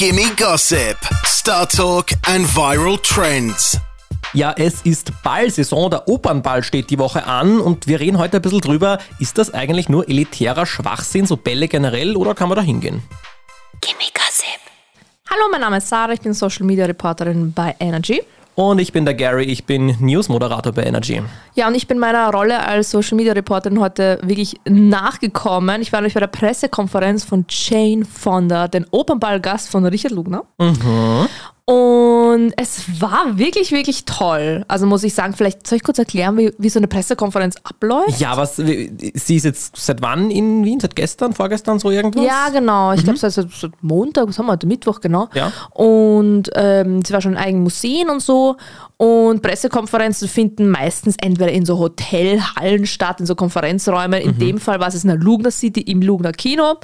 Gimme Gossip, Star Talk and Viral Trends. Ja, es ist Ballsaison, der Opernball steht die Woche an und wir reden heute ein bisschen drüber, ist das eigentlich nur elitärer Schwachsinn, so Bälle generell, oder kann man da hingehen? Gimme Gossip. Hallo, mein Name ist Sarah, ich bin Social Media Reporterin bei Energy. Und ich bin der Gary, ich bin News-Moderator bei Energy. Ja, und ich bin meiner Rolle als Social Media Reporterin heute wirklich nachgekommen. Ich war nämlich bei der Pressekonferenz von Jane Fonda, den Opernballgast von Richard Lugner. Mhm. Und es war wirklich, wirklich toll. Also muss ich sagen, vielleicht soll ich kurz erklären, wie, wie so eine Pressekonferenz abläuft? Ja, was, sie ist jetzt seit wann in Wien? Seit gestern, vorgestern, so irgendwas? Ja, genau. Ich glaube, seit, seit Montag, was haben wir heute? Mittwoch, genau. Ja. Und ähm, sie war schon in eigenen Museen und so. Und Pressekonferenzen finden meistens entweder in so Hotelhallen statt, in so Konferenzräumen. In dem Fall war es in der Lugner City im Lugner Kino.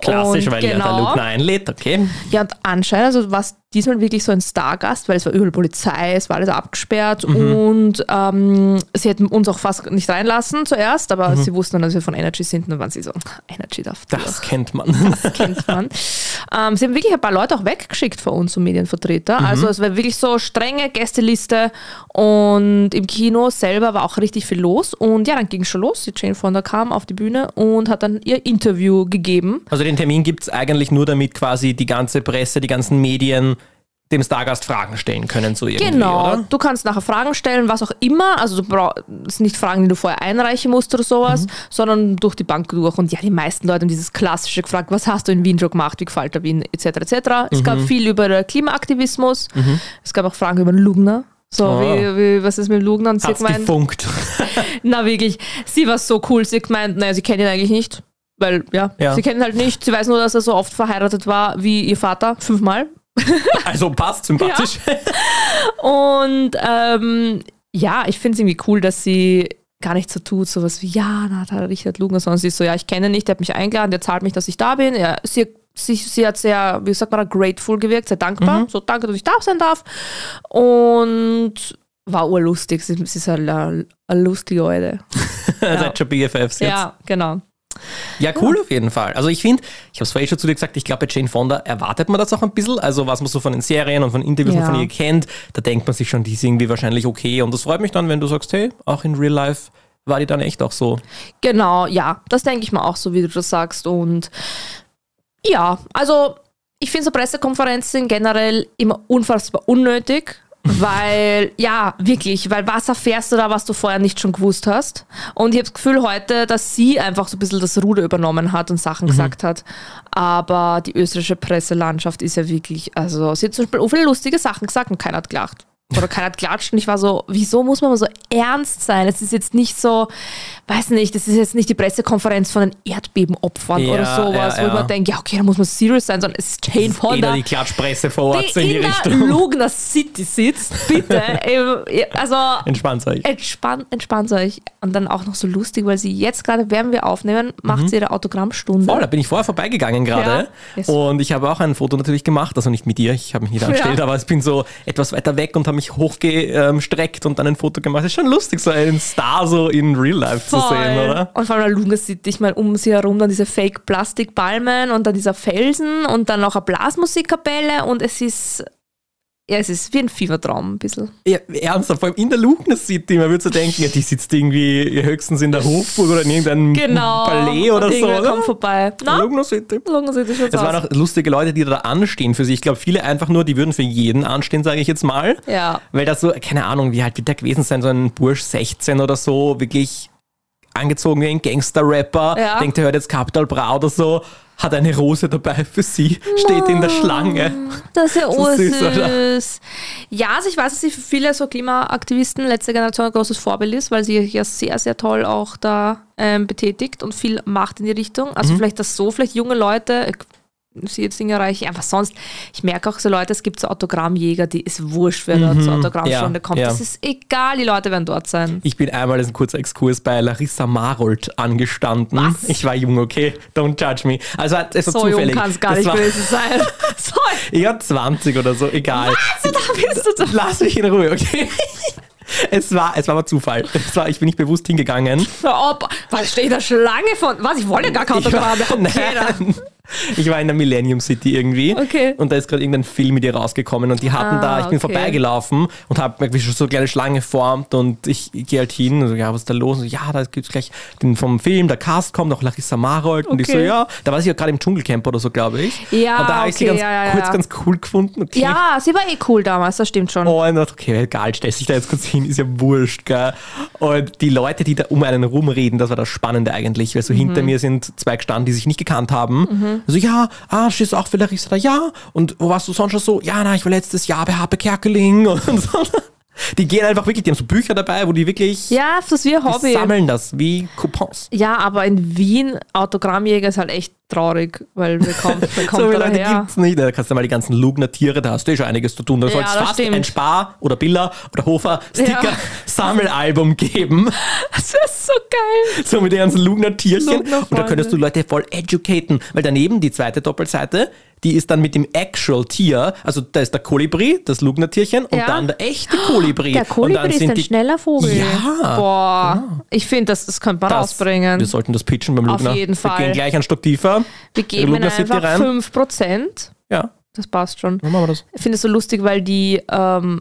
Klassisch, und weil ja der Lugner einlädt, okay. ja, und anscheinend also war es diesmal wirklich so ein Stargast, weil es war überall Polizei, es war alles abgesperrt Mhm. und ähm, sie hätten uns auch fast nicht reinlassen zuerst, aber Mhm. sie wussten dann, dass wir von Energy sind und dann waren sie so, Energy darf durch. Das kennt man. Das kennt man. ähm, sie haben wirklich ein paar Leute auch weggeschickt von uns, so Medienvertreter. Also es war wirklich so strenge Gästeliste und im Kino selber war auch richtig viel los. Und ja, dann ging es schon los. Die Jane Fonda kam auf die Bühne und hat dann ihr Interview gegeben. Also den Termin gibt es eigentlich nur, damit quasi die ganze Presse, die ganzen Medien dem Stargast Fragen stellen können, so irgendwie, Genau, oder? du kannst nachher Fragen stellen, was auch immer. Also du brauchst nicht Fragen, die du vorher einreichen musst oder sowas, sondern durch die Bank durch. Und ja, die meisten Leute haben dieses klassische gefragt, was hast du in Wien schon gemacht, wie gefällt dir Wien, etc. etc. Es gab viel über Klimaaktivismus. Es gab auch Fragen über den Lugner. So, Oh. wie, wie, was ist mit Lugner? Und sie hat Hat's gemeint, gefunkt. na wirklich, sie war so cool. Sie gemeint, naja, sie kennt ihn eigentlich nicht. Weil, ja, Ja. sie kennt ihn halt nicht. Sie weiß nur, dass er so oft verheiratet war wie ihr Vater, fünfmal. Also passt, sympathisch. Und ähm, ja, ich finde es irgendwie cool, dass sie gar nicht so tut, sowas wie, ja, na, da hat Richard Lugner, sondern sie ist so, ja, ich kenne ihn nicht, der hat mich eingeladen, der zahlt mich, dass ich da bin. Ja, sie, sie, sie hat sehr, wie sagt man, grateful gewirkt, sehr dankbar. So, danke, dass ich da sein darf. Und war urlustig. Sie, sie ist eine, eine lustige Leute. Seid schon BFFs jetzt. Ja, genau. Ja, cool auf jeden Fall. Also ich finde, ich habe es vorhin schon zu dir gesagt, ich glaube bei Jane Fonda erwartet man das auch ein bisschen. Also was man so von den Serien und von Interviews Ja. von ihr kennt, da denkt man sich schon, die ist irgendwie wahrscheinlich okay. Und das freut mich dann, wenn du sagst, hey, auch in Real Life war die dann echt auch so. Genau, ja, das denke ich mir auch so, wie du das sagst. Und ja, also ich finde so Pressekonferenzen generell immer unfassbar unnötig. Weil, ja, wirklich, weil was erfährst du da, was du vorher nicht schon gewusst hast? Und ich habe das Gefühl heute, dass sie einfach so ein bisschen das Ruder übernommen hat und Sachen gesagt hat. Aber die österreichische Presselandschaft ist ja wirklich, also sie hat zum Beispiel auch viele lustige Sachen gesagt und keiner hat gelacht. Oder keiner hat klatscht und ich war so, wieso muss man mal so ernst sein? Es ist jetzt nicht so, weiß nicht, das ist jetzt nicht die Pressekonferenz von den Erdbebenopfern Ja, oder sowas, ja, wo ja. man denkt, ja, okay, da muss man serious sein, sondern es ist Jane Fonda die Klatschpresse vor Ort so in die die in der Richtung. Lugner City sitzt, bitte. Ähm, also Entspannt euch. entspannt, entspannt euch. Und dann auch noch so lustig, weil sie jetzt gerade, während wir aufnehmen, macht sie ihre Autogrammstunde. Mhm. Voll, da bin ich vorher vorbeigegangen gerade. Yes. Und ich habe auch ein Foto natürlich gemacht, also nicht mit dir, ich habe mich nicht angestellt, aber ich bin so etwas weiter weg und habe mich hochgestreckt und dann ein Foto gemacht. ist schon lustig, so einen Star so in Real Life zu sehen, oder? Und vor allem der Lugner City, ich meine, um sie herum dann diese Fake-Plastikpalmen und dann dieser Felsen und dann noch eine Blasmusikkapelle und es ist, ja, es ist wie ein Fiebertraum ein bisschen. Ja, ernsthaft, vor allem in der Lugner City, man würde so denken, ja, die sitzt irgendwie höchstens in der Hofburg oder in irgendeinem Genau. Palais oder so. Oder? kommt vorbei. Na, Lugner City. Lugner City Es waren aus. auch lustige Leute, die da anstehen für sie. Ich glaube, viele einfach nur, die würden für jeden anstehen, sage ich jetzt mal. Ja. Weil das so, keine Ahnung, wie halt wird der gewesen sein, so ein Bursch 16 oder so, wirklich angezogen wie ein Gangster-Rapper, Ja. denkt, er hört jetzt Capital Bra oder so, hat eine Rose dabei für sie, steht in der Schlange. Das ist ja So süß, ursüß. Ja, also ich weiß, dass sie für viele so Klimaaktivisten letzte Generation ein großes Vorbild ist, weil sie ja sehr, sehr toll auch da ähm, betätigt und viel macht in die Richtung. Mhm. Also vielleicht das so, vielleicht junge Leute, sie jetzt Dinge erreichen, einfach sonst, ich merke auch so Leute, es gibt so Autogrammjäger, die ist wurscht, wer da zur Autogrammstunde Mhm. Ja, kommt. ja. Das ist egal, die Leute werden dort sein. Ich bin einmal, das ist ein kurzer Exkurs, bei Larissa Marold angestanden. Was? Ich war jung, okay? Don't judge me. Also es war So jung zufällig. kann es gar Das nicht gewesen sein. Ich war 20 oder so, egal. da bist du da. Lass mich in Ruhe, okay? Es war, es war aber Zufall. Es war, ich bin nicht bewusst hingegangen. Auf, was steht da Schlange von? Was? Ich wollte gar kein Ich Autogramm. war, Okay, dann- nein. Ich war in der Millennium City irgendwie. Okay. Und da ist gerade irgendein Film mit ihr rausgekommen und die hatten Ah, da, ich bin okay. vorbeigelaufen und habe irgendwie schon so eine kleine Schlange formt und ich, ich gehe halt hin und so, ja, was ist da los? Und so, ja, da gibt's gleich den vom Film, der Cast kommt, auch Larissa Marold und ich so, Okay. ja, da war sie ja gerade im Dschungelcamp oder so, glaube ich. Ja, Und da habe ich sie okay, ganz ja, ja, kurz ja. ganz cool gefunden. Okay. Ja, sie war eh cool damals, das stimmt schon. Oh, und dachte, okay, egal, stell dich da jetzt kurz hin, ist ja wurscht, gell. Und die Leute, die da um einen rumreden, das war das Spannende eigentlich, weil so Mhm. hinter mir sind zwei gestanden, die sich nicht gekannt haben. Also, ja, ah, stehst du auch für Larissa da? Ja. Und wo warst du sonst schon so? Ja, na, ich war letztes Jahr bei Harpe Kerkeling und so. Die gehen einfach wirklich, die haben so Bücher dabei, wo die wirklich Ja, das ist wie ein die Hobby. sammeln das, wie Coupons. Ja, aber in Wien, Autogrammjäger ist halt echt traurig, weil wer kommt, wer kommt So viele da Leute her? gibt's nicht. Da kannst du mal die ganzen Lugner-Tiere, da hast du eh schon einiges zu tun. Da Ja, soll es fast stimmt. ein Spar oder Billa oder Hofer Sticker Ja. Sammelalbum geben. Das ist so geil. So mit den ganzen Lugner-Tierchen. Und da könntest du Leute voll educaten. Weil daneben die zweite Doppelseite, die ist dann mit dem Actual Tier. Also da ist der Kolibri, das Lugner-Tierchen, und Ja. dann der echte Kolibri. Der und dann Kolibri ist sind ein die, schneller Vogel. Ja, Boah, ich finde, das, das könnte man das, rausbringen. Wir sollten das pitchen beim Auf Lugner. jeden Wir Fall. gehen gleich ein Stück tiefer. Wir geben ihnen einfach rein. 5%. Ja, Das passt schon. dann machen wir das. Ich finde es so lustig, weil die ähm,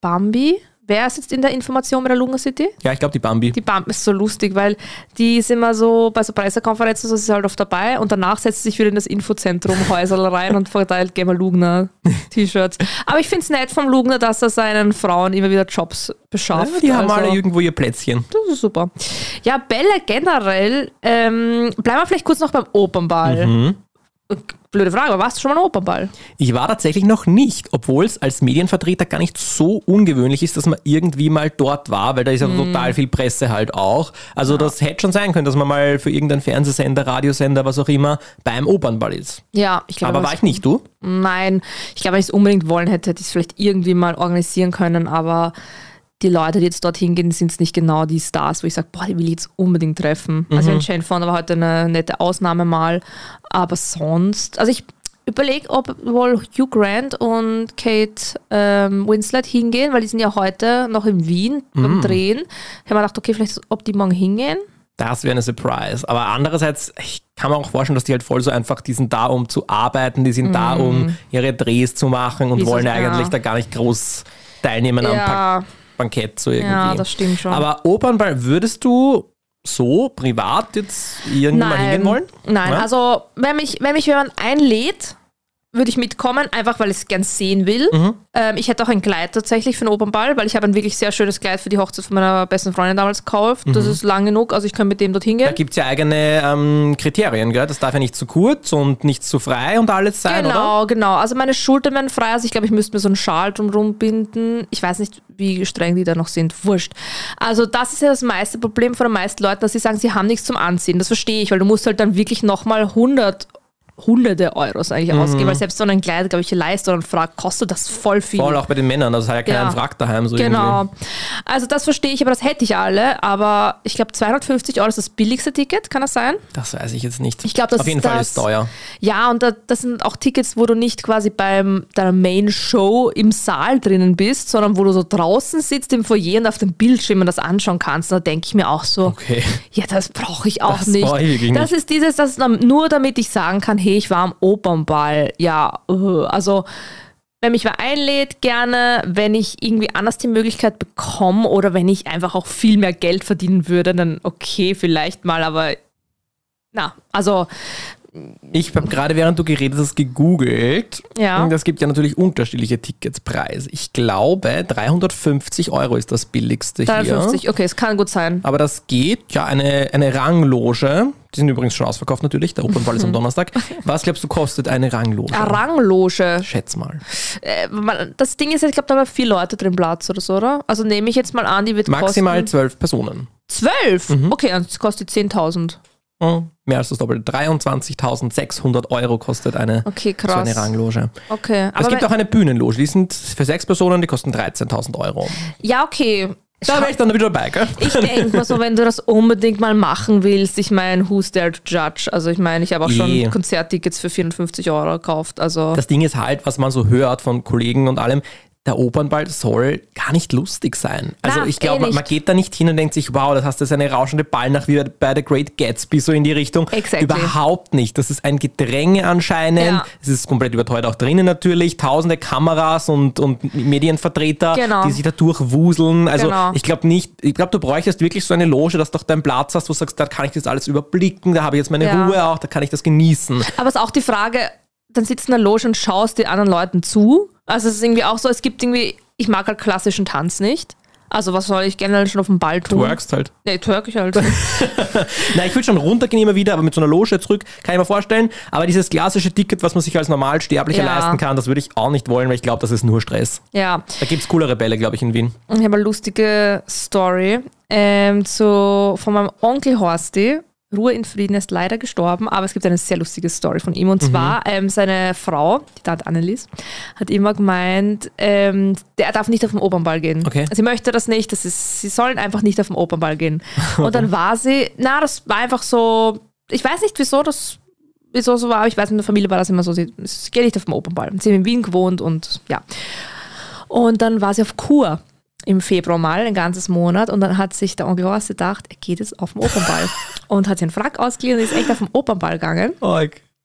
Bambi, wer sitzt in der Information bei der Lugner City? Ja, ich glaube die Bambi. Die Bambi ist so lustig, weil die ist immer so bei so Pressekonferenzen, so ist sie halt oft dabei und danach setzt sie sich wieder in das Infozentrum Häuserl rein und verteilt Gamer Lugner T-Shirts. Aber ich finde es nett vom Lugner, dass er seinen Frauen immer wieder Jobs beschafft. Ja, die haben Also- alle irgendwo ihr Plätzchen. Das ist super. Ja, Bälle generell, ähm, bleiben wir vielleicht kurz noch beim Opernball. Mhm. Blöde Frage, aber warst du schon mal ein Opernball? Ich war tatsächlich noch nicht, obwohl es als Medienvertreter gar nicht so ungewöhnlich ist, dass man irgendwie mal dort war, weil da ist ja Mhm. total viel Presse halt auch. Also das hätte schon sein können, dass man mal für irgendeinen Fernsehsender, Radiosender, was auch immer, beim Opernball ist. Ja, ich glaube. Aber war ich nicht, du? Nein, ich glaube, wenn ich es unbedingt wollen hätte, hätte ich es vielleicht irgendwie mal organisieren können, aber die Leute, die jetzt dorthin gehen, sind es nicht genau die Stars, wo ich sage, boah, die will ich jetzt unbedingt treffen. Also in Jane Fonda war heute eine nette Ausnahme mal, aber sonst, also ich überlege, ob wohl Hugh Grant und Kate ähm, Winslet hingehen, weil die sind ja heute noch in Wien beim Drehen. Ich habe mir gedacht, okay, vielleicht ob die morgen hingehen. Das wäre eine Surprise. Aber andererseits, ich kann mir auch vorstellen, dass die halt voll so einfach, die sind da, um zu arbeiten, die sind da, um ihre Drehs zu machen und Wie so- wollen ja ja. eigentlich da gar nicht groß teilnehmen am Pak Ja, Bankett so irgendwie. ja, das stimmt schon. Aber Opernball, würdest du so privat jetzt irgendwann mal hingehen wollen? Nein, Ja? also wenn mich, wenn mich jemand einlädt, würde ich mitkommen, einfach weil ich es gern sehen will. Mhm. Ähm, ich hätte auch ein Kleid tatsächlich für den Opernball, weil ich habe ein wirklich sehr schönes Kleid für die Hochzeit von meiner besten Freundin damals gekauft. Das ist lang genug, also ich kann mit dem dorthin Mhm. Da gehen. gibt es ja eigene ähm, Kriterien, gell? Das darf ja nicht zu kurz und nicht zu frei und alles sein, oder? Genau, genau. Also meine Schultern werden frei. Also ich glaube, ich müsste mir so einen Schal drumherum binden. Ich weiß nicht, wie streng die da noch sind. Wurscht. Also das ist ja das meiste Problem von den meisten Leuten, dass sie sagen, sie haben nichts zum Anziehen. Das verstehe ich, weil du musst halt dann wirklich nochmal 100 hunderte Euros eigentlich Mhm. ausgeben, weil selbst so ein Kleid, glaube ich, Leiste oder ein Frack kostet das voll viel. Voll auch bei den Männern, das hat ja keinen Ja. Frack daheim so Genau. irgendwie. Also das verstehe ich, aber das hätte ich alle. Aber ich glaube, 250 Euro ist das billigste Ticket, kann das sein? Das weiß ich jetzt nicht. Ich glaube, das Auf jeden ist Fall das- ist teuer. Ja, und da, das sind auch Tickets, wo du nicht quasi beim deiner Main Show im Saal drinnen bist, sondern wo du so draußen sitzt im Foyer und auf dem Bildschirm das anschauen kannst. Da denke ich mir auch so, Okay. ja, das brauche ich auch Das nicht. ich das nicht. ist dieses, das nur damit ich sagen kann, hey, ich war am Opernball. Ja, uh, also wenn mich wer einlädt, gerne, wenn ich irgendwie anders die Möglichkeit bekomme oder wenn ich einfach auch viel mehr Geld verdienen würde, dann okay, vielleicht mal, aber na, also Ich habe gerade, während du geredet hast, gegoogelt. Ja. Und es gibt ja natürlich unterschiedliche Ticketspreise. Ich glaube, 350 Euro ist das billigste hier. 53, okay, es kann gut sein. Aber das geht, ja, eine, eine Rangloge. Die sind übrigens schon ausverkauft natürlich. Der Opernball ist am Donnerstag. Was glaubst du, kostet eine Rangloge? Eine Rangloge. Schätz mal. Äh, das Ding ist, ich glaube, da haben vier Leute drin Platz oder so, oder? Also nehme ich jetzt mal an, die wird Maximal kosten... zwölf Personen. Zwölf? Okay, dann kostet 10.000. Hm, Mehr als das Doppelte. 23.600 Euro kostet eine, Okay, so eine Rangloge. Okay, es gibt auch eine Bühnenloge. Die sind für sechs Personen, die kosten 13.000 Euro. ja, okay. Da wäre ich dann wieder dabei, gell? Ich denke mal so, wenn du das unbedingt mal machen willst, ich meine, who's there to judge? Also ich meine, ich habe auch schon Eh. Konzerttickets für 54 Euro gekauft. Also Das Ding ist halt, was man so hört von Kollegen und allem, der Opernball soll gar nicht lustig sein. Also Na, ich eh glaube, man, man nicht. geht da nicht hin und denkt sich, wow, das hast du jetzt eine rauschende Ballnacht wie bei The Great Gatsby, so in die Richtung. Exactly. Überhaupt nicht. Das ist ein Gedränge anscheinend. Ja. Es ist komplett überteuert auch drinnen natürlich. Tausende Kameras und, und Medienvertreter, Genau. die sich da durchwuseln. Also Genau. ich glaube nicht, ich glaube, du bräuchtest wirklich so eine Loge, dass du auch deinen Platz hast, wo du sagst, da kann ich das alles überblicken, da habe ich jetzt meine Ja. Ruhe auch, da kann ich das genießen. Aber es ist auch die Frage, dann sitzt in der Loge und schaust den anderen Leuten zu. Also es ist irgendwie auch so, es gibt irgendwie, ich mag halt klassischen Tanz nicht. Also was soll ich generell schon auf dem Ball tun? Workst halt. Nee, twerk ich halt. Na, ich würde schon runtergehen immer wieder, aber mit so einer Loge zurück, kann ich mir vorstellen. Aber dieses klassische Ticket, was man sich als Normalsterblicher Ja. leisten kann, das würde ich auch nicht wollen, weil ich glaube, das ist nur Stress. ja, Da gibt es coolere Bälle, glaube ich, in Wien. ich habe eine lustige Story ähm, zu, von meinem Onkel Horsti. Ruhe in Frieden er ist leider gestorben, aber es gibt eine sehr lustige Story von ihm. Und zwar, ähm, seine Frau, die Tante Annelies, hat immer gemeint, ähm, der darf nicht auf den Opernball gehen. Okay. Sie möchte das nicht, das ist, sie sollen einfach nicht auf den Opernball gehen. Und dann war sie, na, das war einfach so, ich weiß nicht, wieso das wieso so war, aber ich weiß, in der Familie war das immer so, sie, sie geht nicht auf den Opernball. Sie haben in Wien gewohnt und ja. Und dann war sie auf Kur im Februar mal, ein ganzes Monat. Und dann hat sich der Onkel Horst gedacht, er geht jetzt auf den Opernball. und hat sich einen Frack ausgeliehen und ist echt auf den Opernball gegangen.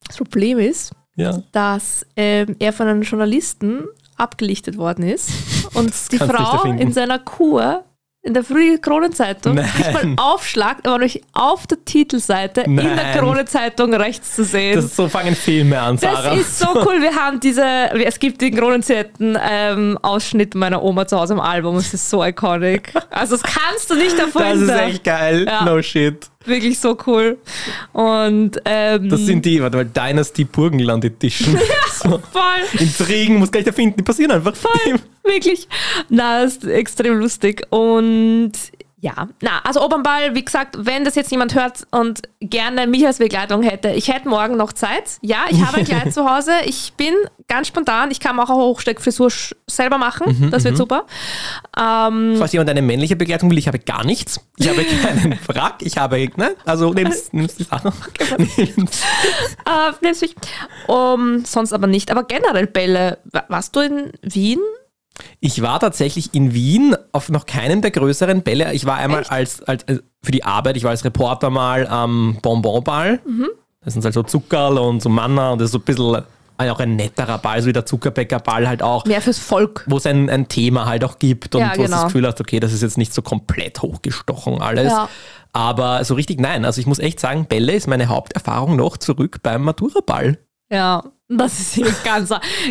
Das Problem ist, Ja. dass ähm, er von einem Journalisten abgelichtet worden ist und die Frau in seiner Kur in der Früh Kronenzeitung Nein. nicht mal Aufschlag, aber durch auf der Titelseite in der Nein. Kronenzeitung rechts zu sehen. Das, so fangen Filme an, Sarah. Das ist so cool. Wir haben diese, es gibt den Kronenzetten ähm, Ausschnitt meiner Oma zu Hause im Album. Es ist so iconic. Also das kannst du nicht das erfinden. ist echt geil. Ja. No shit. Wirklich so cool. Und ähm, Das sind die, warte mal, Dynasty Burgenland Edition. so. voll. Intrigen muss gleich erfinden, die passieren einfach. Voll. Wirklich. Na, ist extrem lustig. Und ja, na, also Opernball, wie gesagt, wenn das jetzt jemand hört und gerne mich als Begleitung hätte, ich hätte morgen noch Zeit. Ja, ich habe ein Kleid zu Hause. Ich bin ganz spontan. Ich kann auch eine Hochsteckfrisur selber machen. das wird super. Ähm, Falls jemand eine männliche Begleitung will, ich habe gar nichts. Ich habe keinen Frack, ich habe, ne? Also nimmst, nimmst die Sache. äh, nimm's mich. Um, sonst aber nicht. Aber generell Bälle. Wa- Warst du in Wien? Ich war tatsächlich in Wien auf noch keinem der größeren Bälle. Ich war einmal Echt? als, als äh, für die Arbeit, ich war als Reporter mal am Bonbonball. Mhm. Das sind halt so Zuckerl und so Manna und das ist so ein bisschen äh, auch ein netterer Ball, so wie der Zuckerbäckerball halt auch. Mehr fürs Volk. Wo es ein, ein Thema halt auch gibt und Ja, wo du das genau. Gefühl hast, okay, das ist jetzt nicht so komplett hochgestochen alles. Ja. Aber so richtig nein. Also ich muss echt sagen, Bälle ist meine Haupterfahrung noch zurück beim Maturaball. Ja, das ist eine ganz,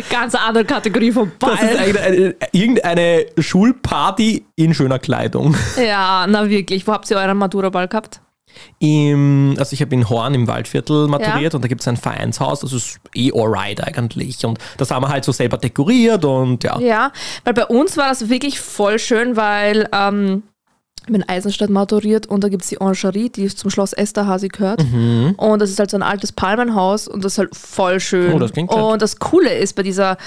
ganz andere Kategorie von Ball. Das ist eine, eine, irgendeine Schulparty in schöner Kleidung. Ja, na wirklich. Wo habt ihr euren Matura-Ball gehabt? Im, also ich habe in Horn im Waldviertel maturiert und da gibt es ein Vereinshaus, das ist eh alright eigentlich. Und das haben wir halt so selber dekoriert und ja. Ja, weil bei uns war das wirklich voll schön, weil ähm, bin in Eisenstadt maturiert und da gibt es die Orangerie, die zum Schloss Esterhazy gehört. Und das ist halt so ein altes Palmenhaus und das ist halt voll schön. Oh, das klingt und das Coole ist bei dieser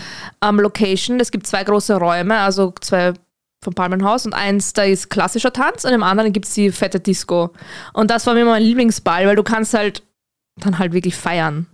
ähm, Location, es gibt zwei große Räume, also zwei vom Palmenhaus und eins, da ist klassischer Tanz und im anderen gibt es die fette Disco. Und das war mir mein Lieblingsball, weil du kannst halt dann halt wirklich feiern.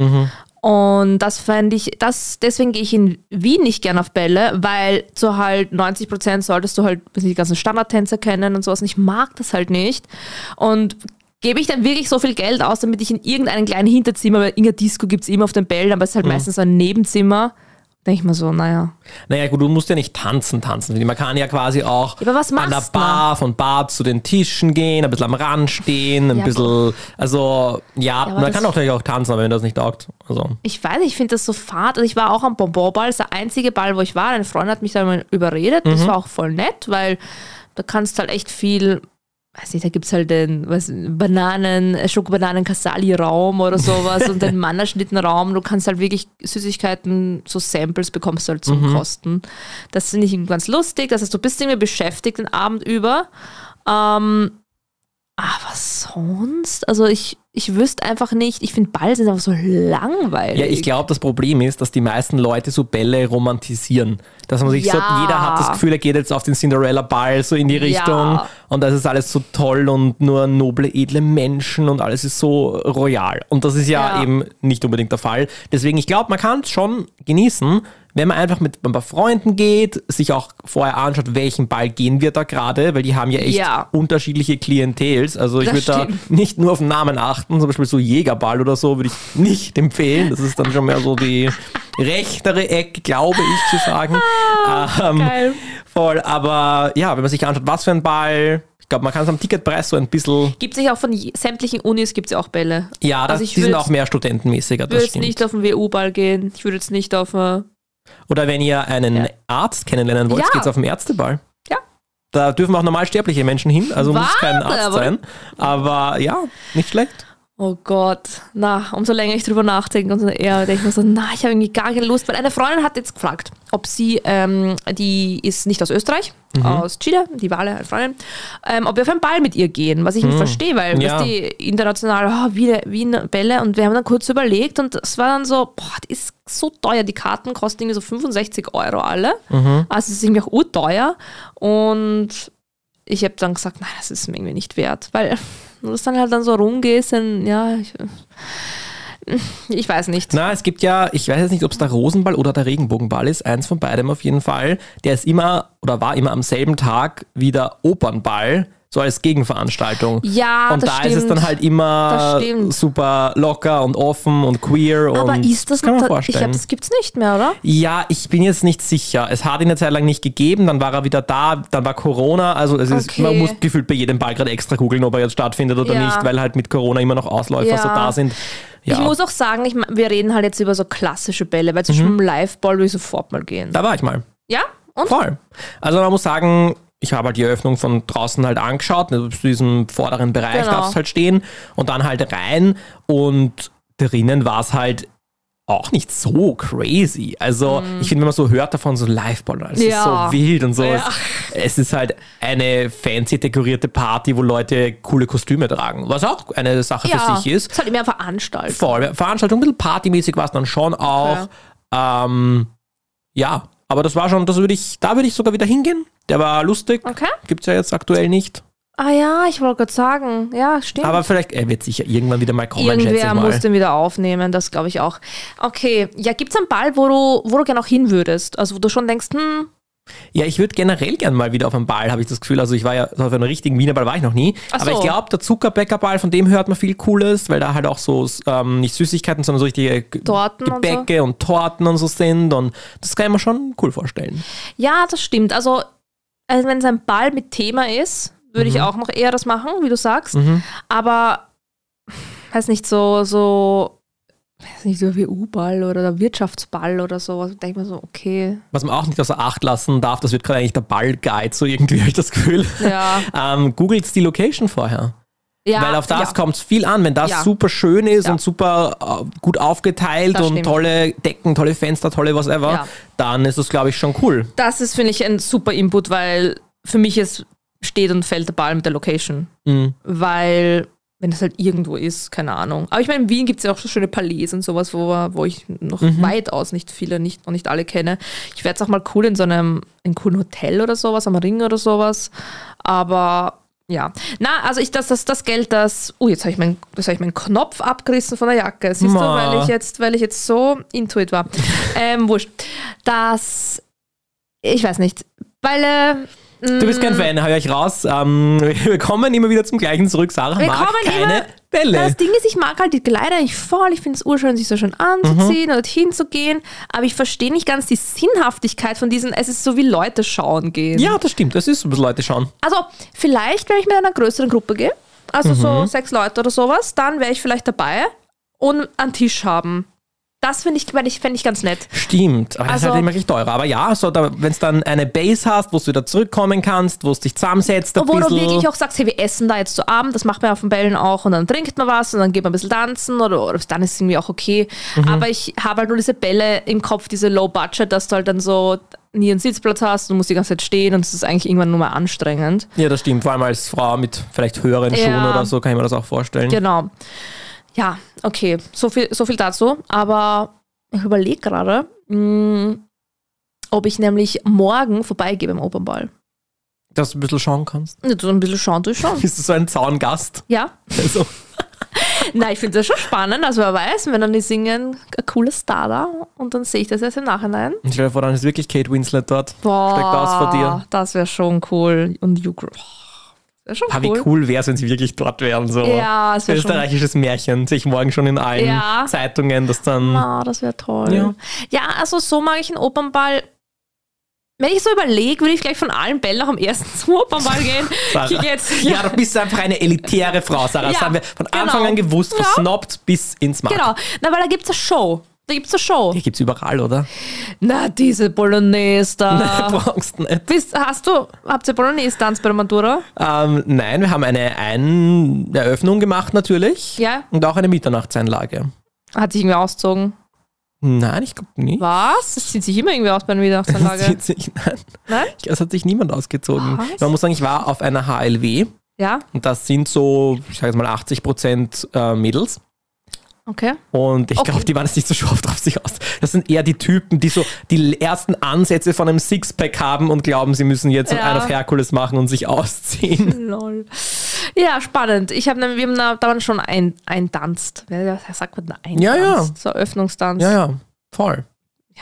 Und das fände ich, das, deswegen gehe ich in Wien nicht gern auf Bälle, weil zu halt 90 Prozent solltest du halt die ganzen Standardtänzer kennen und sowas. Und ich mag das halt nicht. Und gebe ich dann wirklich so viel Geld aus, damit ich in irgendeinem kleinen Hinterzimmer, weil irgendeine Disco gibt es immer auf den Bällen, aber es ist halt meistens ein Nebenzimmer. Denke ich mir so, naja. Naja gut, du musst ja nicht tanzen, tanzen. Man kann ja quasi auch Ja, aber was an der? Bar, von Bar zu den Tischen gehen, ein bisschen am Rand stehen, ein Ja, bisschen, also ja, aber man kann auch natürlich auch tanzen, aber wenn das nicht taugt. Also. Ich weiß ich finde das so fad. Also ich war auch am Bonbonball, das ist der einzige Ball, wo ich war. Eine Freundin hat mich da mal überredet. Das war auch voll nett, weil da kannst halt echt viel, weiß nicht, da gibt es halt den was, Bananen, äh, Schokobananen-Casali-Raum oder sowas und den Mannerschnitten-Raum. Du kannst halt wirklich Süßigkeiten, so Samples bekommst du halt zum Kosten. Das finde ich ganz lustig. Das heißt, du bist irgendwie beschäftigt den Abend über. Ähm, aber sonst, also ich, ich wüsste einfach nicht, ich finde Ball sind einfach so langweilig. Ja, ich glaube, das Problem ist, dass die meisten Leute so Bälle romantisieren. Dass man sich so, Ja. jeder hat das Gefühl, er geht jetzt auf den Cinderella-Ball so in die Richtung Ja. und das ist alles so toll und nur noble, edle Menschen und alles ist so royal. Und das ist ja, Ja. eben nicht unbedingt der Fall. Deswegen, ich glaube, man kann es schon genießen, wenn man einfach mit ein paar Freunden geht, sich auch vorher anschaut, welchen Ball gehen wir da gerade, weil die haben ja echt Ja. unterschiedliche Klientels. Also ich würde da nicht nur auf den Namen achten, zum Beispiel so Jägerball oder so würde ich nicht empfehlen. Das ist dann schon mehr so die rechtere Ecke, glaube ich zu sagen. ähm, geil. Voll, aber ja, wenn man sich anschaut, was für ein Ball, ich glaube, man kann es am Ticketpreis so ein bisschen, Gibt es auch von sämtlichen Unis gibt es ja auch Bälle. ja, das, Also die sind auch mehr studentenmäßiger, Ich würde jetzt nicht auf den WU-Ball gehen. Ich würde jetzt nicht auf. Äh, Oder wenn ihr einen Ja. Arzt kennenlernen wollt, Ja. geht's auf den Ärzteball. Ja. Da dürfen auch normalsterbliche Menschen hin, also muss kein Warte, Arzt aber- sein. Aber ja, nicht schlecht. Oh Gott. Na, umso länger ich drüber nachdenke, umso eher denke ich mir so, na, ich habe irgendwie gar keine Lust. Weil eine Freundin hat jetzt gefragt, ob sie, ähm, die ist nicht aus Österreich, Mhm. aus Chile, die Wale, eine Freundin, ähm, ob wir auf einen Ball mit ihr gehen, was ich nicht verstehe, weil Mhm. Ja. weißt, die international, oh, Wien, Wien Bälle und wir haben dann kurz überlegt und es war dann so, boah, die ist so teuer, die Karten kosten irgendwie so 65 Euro alle, Mhm. also es ist irgendwie auch urteuer und ich habe dann gesagt, nein, das ist mir irgendwie nicht wert, weil du das dann halt dann so rumgehst, dann, ja, ich, ich weiß nicht. Na, es gibt ja, ich weiß jetzt nicht, ob es der Rosenball oder der Regenbogenball ist, eins von beidem auf jeden Fall. Der ist immer oder war immer am selben Tag wie der Opernball, so als Gegenveranstaltung. Ja, und das da stimmt. ist es dann halt immer Das super locker und offen und queer. Aber und ist das, kann man noch, ich glaube, das gibt's nicht mehr, oder? Ja, ich bin jetzt nicht sicher. Es hat ihn eine Zeit lang nicht gegeben, dann war er wieder da, dann war Corona. Also es ist, Okay. man muss gefühlt bei jedem Ball gerade extra googeln, ob er jetzt stattfindet oder Ja. nicht, weil halt mit Corona immer noch Ausläufer Ja. so da sind. Ja, Ich muss auch sagen, ich, wir reden halt jetzt über so klassische Bälle, weil zum Beispiel im Live-Ball will ich sofort mal gehen. da war ich mal. Ja? Und? Voll. Also man muss sagen, ich habe halt die Eröffnung von draußen halt angeschaut, also zu diesem vorderen Bereich Genau. darfst halt stehen und dann halt rein und drinnen war es halt auch nicht so crazy. Also ich finde, wenn man so hört davon, so Liveball, es. Ja. ist so wild und so. Ja. Es, es ist halt eine fancy dekorierte Party, wo Leute coole Kostüme tragen, was auch eine Sache Ja, für sich ist. ist halt immer eine Veranstaltung. Voll. Veranstaltung, ein bisschen partymäßig war es dann schon auch. Ähm, ja, aber das war schon, das würde ich, da würde ich sogar wieder hingehen. Der war lustig. Okay. Gibt's ja jetzt aktuell nicht. Ah ja, ich wollte gerade sagen. Ja, stimmt. Aber vielleicht, er wird sicher irgendwann wieder mal kommen, schätze ich Irgendwer mal. muss den wieder aufnehmen, das glaube ich auch. Okay, ja, gibt es einen Ball, wo du, wo du gerne auch hin würdest? Also wo du schon denkst, hm, Ja, ich würde generell gern mal wieder auf einen Ball, habe ich das Gefühl. Also ich war ja auf einem richtigen Wiener Ball war ich noch nie. Ach Aber ich so. glaube, der Zuckerbäckerball, von dem hört man viel Cooles, weil da halt auch so ähm, nicht Süßigkeiten, sondern so richtige Torten und Gebäcke und, Torten und so sind. Und das kann ich mir schon cool vorstellen. ja, das stimmt. Also, also wenn es ein Ball mit Thema ist, würde ich Mhm. auch noch eher das machen, wie du sagst. Mhm. Aber, weiß nicht, so, so, weiß nicht, so wie U-Ball oder der Wirtschaftsball oder so. Denke ich mir so, okay. Was man auch nicht außer Acht lassen darf, das wird gerade eigentlich der Ball-Guide, so irgendwie habe ich das Gefühl. Ja. Ähm, googelt die Location vorher. Ja Weil auf das ja. kommt es viel an. Wenn das Ja. super schön ist und super äh, gut aufgeteilt Das und stimmt. tolle Decken, tolle Fenster, tolle whatever, dann ist das, glaube ich, schon cool. Das ist, finde ich, ein super Input, weil für mich ist, steht und fällt der Ball mit der Location. Mhm. Weil, wenn es halt irgendwo ist, keine Ahnung. Aber ich meine, in Wien gibt es ja auch so schöne Palais und sowas, wo, wo ich noch Mhm. weitaus nicht viele, nicht, noch nicht alle kenne. Ich wäre jetzt auch mal cool in so einem, in coolen Hotel oder sowas, am Ring oder sowas. Aber ja. Na, also ich, das, das, das Geld, das. Oh, jetzt habe ich, mein, hab ich meinen Knopf abgerissen von der Jacke. Siehst Ma. du, weil ich jetzt, weil ich jetzt so into it war. ähm, wurscht. Das. Ich weiß nicht. Weil. Äh, Du bist kein Fan, höre ich raus. Ähm, wir kommen immer wieder zum gleichen zurück. Sarah Wir mag keine immer- Bälle. Das Ding ist, ich mag halt die Kleider nicht voll. Ich finde es urschön, sich so schön anzuziehen oder hinzugehen. Aber ich verstehe nicht ganz die Sinnhaftigkeit von diesen, es ist so wie Leute schauen gehen. Ja, das stimmt. Das ist so, was Leute schauen. Also, vielleicht, wenn ich mit einer größeren Gruppe gehe, also Mhm. so sechs Leute oder sowas, dann wäre ich vielleicht dabei und einen Tisch haben. Das finde ich, fänd ich, fänd ich ganz nett. Stimmt, aber das ist Also- halt immer richtig teurer. Aber ja, so, da, wenn es dann eine Base hast, wo du wieder zurückkommen kannst, wo es dich zusammensetzt, Obwohl du wirklich auch sagst, hey, wir essen da jetzt zu Abend, das macht man auf den Bällen auch und dann trinkt man was und dann geht man ein bisschen tanzen oder, oder dann ist es irgendwie auch okay. Mhm. Aber ich habe halt nur diese Bälle im Kopf, diese Low Budget, dass du halt dann so nie einen Sitzplatz hast, du musst die ganze Zeit stehen und es ist eigentlich irgendwann nur mal anstrengend. ja, das stimmt. Vor allem als Frau mit vielleicht höheren Ja. Schuhen oder so, kann ich mir das auch vorstellen. Genau. Ja, okay, so viel, so viel dazu. Aber ich überlege gerade, mh, ob ich nämlich morgen vorbeigehe beim Opernball. Dass du ein bisschen schauen kannst. Ja, So ein bisschen schauen durchschauen. Bist du so ein Zaungast? Ja, Also, Na, ich finde das schon spannend. Also wer weiß, wenn dann die singen, ein cooles Star da und dann sehe ich das erst im Nachhinein. Und stell dir vor, dann ist wirklich Kate Winslet dort. Boah, Steckt aus vor dir. Das wäre schon cool. Und Hugh Grant. Das wäre schon Ah, wie cool. cool wäre es, wenn sie wirklich dort wären. So. Ja, es wäre schon. Österreichisches Märchen. Sehe ich morgen schon in allen Ja. Zeitungen, dass dann. Ah, das wäre toll. Ja. Ja. also so mag ich einen Opernball. Wenn ich so überlege, würde ich gleich von allen Bällen noch am ersten zum Opernball gehen. Sarah. Jetzt, Ja, du bist einfach eine elitäre Frau, Sarah. Das Ja, haben wir von genau. Anfang an gewusst, Ja. versnobbt bis ins Markt. Genau. Na, weil da gibt es eine Show. Da gibt es eine Show. Die gibt's überall, oder? Na, diese Bolognese da. Brauchst du nicht. Bist, hast du, habt ihr Bolognese-Tanz bei der Matura? Ähm, nein, wir haben eine Ein Eröffnung gemacht natürlich. Ja. Und auch eine Mitternachtseinlage. Hat sich irgendwie ausgezogen. Nein, ich glaube nicht. Was? Das zieht sich immer irgendwie aus bei einer Das Weihnachtsanlage. zieht sich, nein, Nein? es hat sich niemand ausgezogen. Was? Man muss sagen, ich war auf einer HLW Ja? und das sind so, ich sage jetzt mal 80 Prozent äh, Mädels. Okay. Und ich Okay. glaube, die waren jetzt nicht so scharf drauf sich aus. Das sind eher die Typen, die so die ersten Ansätze von einem Sixpack haben und glauben, sie müssen jetzt Ja. einen auf Herkules machen und sich ausziehen. Lol. Ja, spannend. Ich hab, wir haben da, da schon ein, eintanzt. Wer sagt man eintanzt? Ja, ja. So Eröffnungstanz. Ja, ja, voll.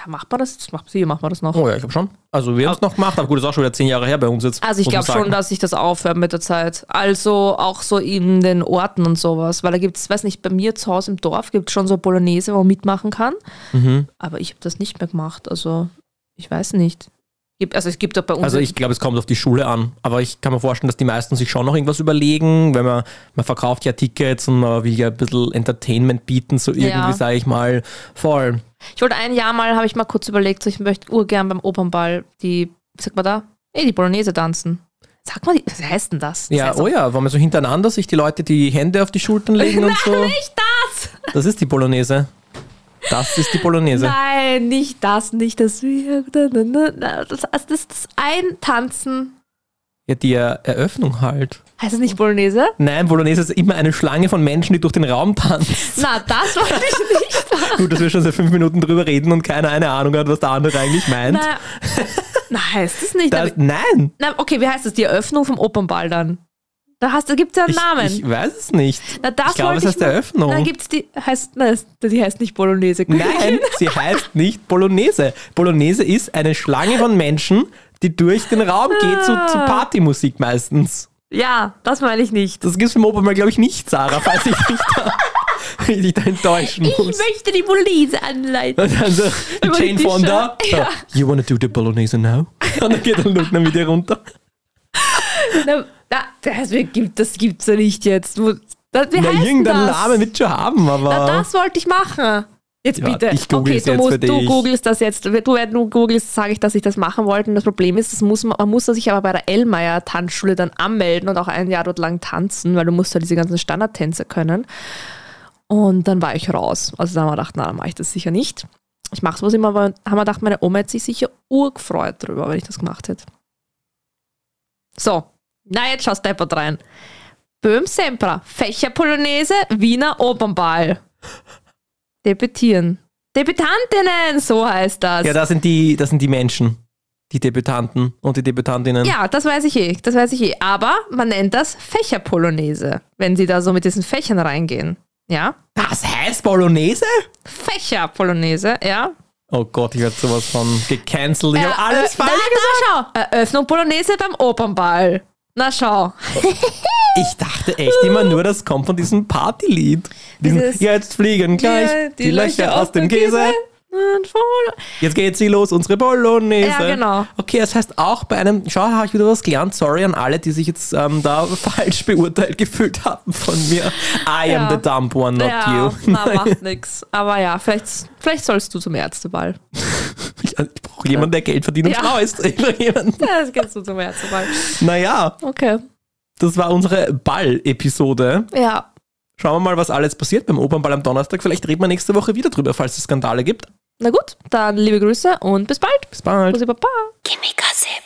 Ja, macht man das? das macht, sicher macht man das noch. Oh ja, ich glaube schon. Also wir haben es noch gemacht, aber gut, das ist auch schon wieder zehn Jahre her bei uns jetzt. Also ich glaube schon, dass sich das aufhört mit der Zeit. Also auch so in den Orten und sowas. Weil da gibt es, weiß nicht, bei mir zu Hause im Dorf gibt es schon so Bolognese, wo man mitmachen kann. Mhm. Aber ich habe das nicht mehr gemacht. Also ich weiß nicht. Also es gibt auch bei uns. Also ich glaube, es kommt auf die Schule an. Aber ich kann mir vorstellen, dass die meisten sich schon noch irgendwas überlegen, wenn man, man verkauft ja Tickets und man will ja ein bisschen Entertainment bieten, so irgendwie, Ja. sage ich mal, voll. Ich wollte ein Jahr mal, habe ich mal kurz überlegt, so ich möchte urgern beim Opernball die, wie sagt man da? Eh, die Bolognese tanzen. Sag mal, was heißt denn das? das Ja, oh ja, wollen wir so hintereinander sich die Leute die Hände auf die Schultern legen und so. Nicht das! Das ist die Bolognese. Das ist die Bolognese. Nein, nicht das, nicht das. Das, also das, das Eintanzen. Ja, die Er- Eröffnung halt. Heißt es nicht Bolognese? Nein, Bolognese ist immer eine Schlange von Menschen, die durch den Raum tanzt. Na, das wollte ich nicht. Gut, dass wir schon seit fünf Minuten drüber reden und keiner eine Ahnung hat, was der andere eigentlich meint. Na, na heißt es nicht. Das, nein, na, okay, wie heißt das? Die Eröffnung vom Opernball dann. Da, hast- da gibt es ja einen ich, Namen. ich weiß es nicht. na, ich glaube, es heißt Eröffnung. Na, gibt's die, heißt, na, die heißt nicht Bolognese. Nein, sie heißt nicht Bolognese. Bolognese ist eine Schlange von Menschen, die durch den Raum geht zu, zu Partymusik meistens. Ja, das meine ich nicht. Das gibt's beim Opa mal, glaube ich, nicht, Sarah, falls ich dich da, ich dich da enttäuschen Ich muss. möchte die Bolognese anleiten. Und dann so, Jane. Fonda, Ja. uh, you wanna do the Bolognese now? Und dann geht der Lugner mit dir runter. Na, na, das gibt das gibt's ja nicht jetzt. Das, wie Na, irgendeinen das? Namen wird schon haben, aber... Na, das wollte ich machen. Jetzt Ja, bitte. ich okay, es du, musst, du googelst das jetzt. Du, wenn du googelst, sage ich, dass ich das machen wollte. Und das Problem ist, das muss man, man muss sich aber bei der Ellmeier Tanzschule dann anmelden und auch ein Jahr dort lang tanzen, weil du musst ja diese ganzen Standardtänze können. Und dann war ich raus. Also dann haben wir gedacht, na, dann mache ich das sicher nicht. Ich mache sowas immer, aber haben wir gedacht, meine Oma hätte sich sicher urgefreut drüber, wenn ich das gemacht hätte. So, na jetzt schaust deppert rein. Böhm Sempra, Fächerpolonaise, Wiener Opernball. Debütieren. Debütantinnen, so heißt das. Ja, das sind die, das sind die Menschen. Die Debütanten und die Debütantinnen. Ja, das weiß ich eh, das weiß ich eh. Aber man nennt das Fächerpolonaise, wenn sie da so mit diesen Fächern reingehen. Ja? Das heißt Bolognese? Fächerpolonaise, ja. Oh Gott, ich werde sowas von gecancelt. Ich Ja, habe alles äh, falsch na, na, schau. Eröffnung Polonaise beim Opernball. Na schau. Ich dachte echt immer nur, das kommt von diesem Partylied. Dieses- jetzt fliegen gleich Ja, die, Löcher aus dem Käse. Voll- Jetzt geht sie los, unsere Bolognese. Ja, genau. Okay, das heißt auch bei einem, schau, habe ich wieder was gelernt. Sorry an alle, die sich jetzt ähm, da falsch beurteilt gefühlt haben von mir. I am Ja. the dumb one, not ja, you. na, macht nix. Aber ja, vielleicht, vielleicht sollst du zum Ärzteball. Ich, brauche jemanden, der Geld verdient und Ja. schlau ist. Ja, das kannst du zum Ärzteball. Naja, Okay. das war unsere Ball-Episode. Ja, Schauen wir mal, was alles passiert beim Opernball am Donnerstag. Vielleicht reden wir nächste Woche wieder drüber, falls es Skandale gibt. na gut, dann liebe Grüße und bis bald. Bis bald. Bussi Baba. Gimme Gossip.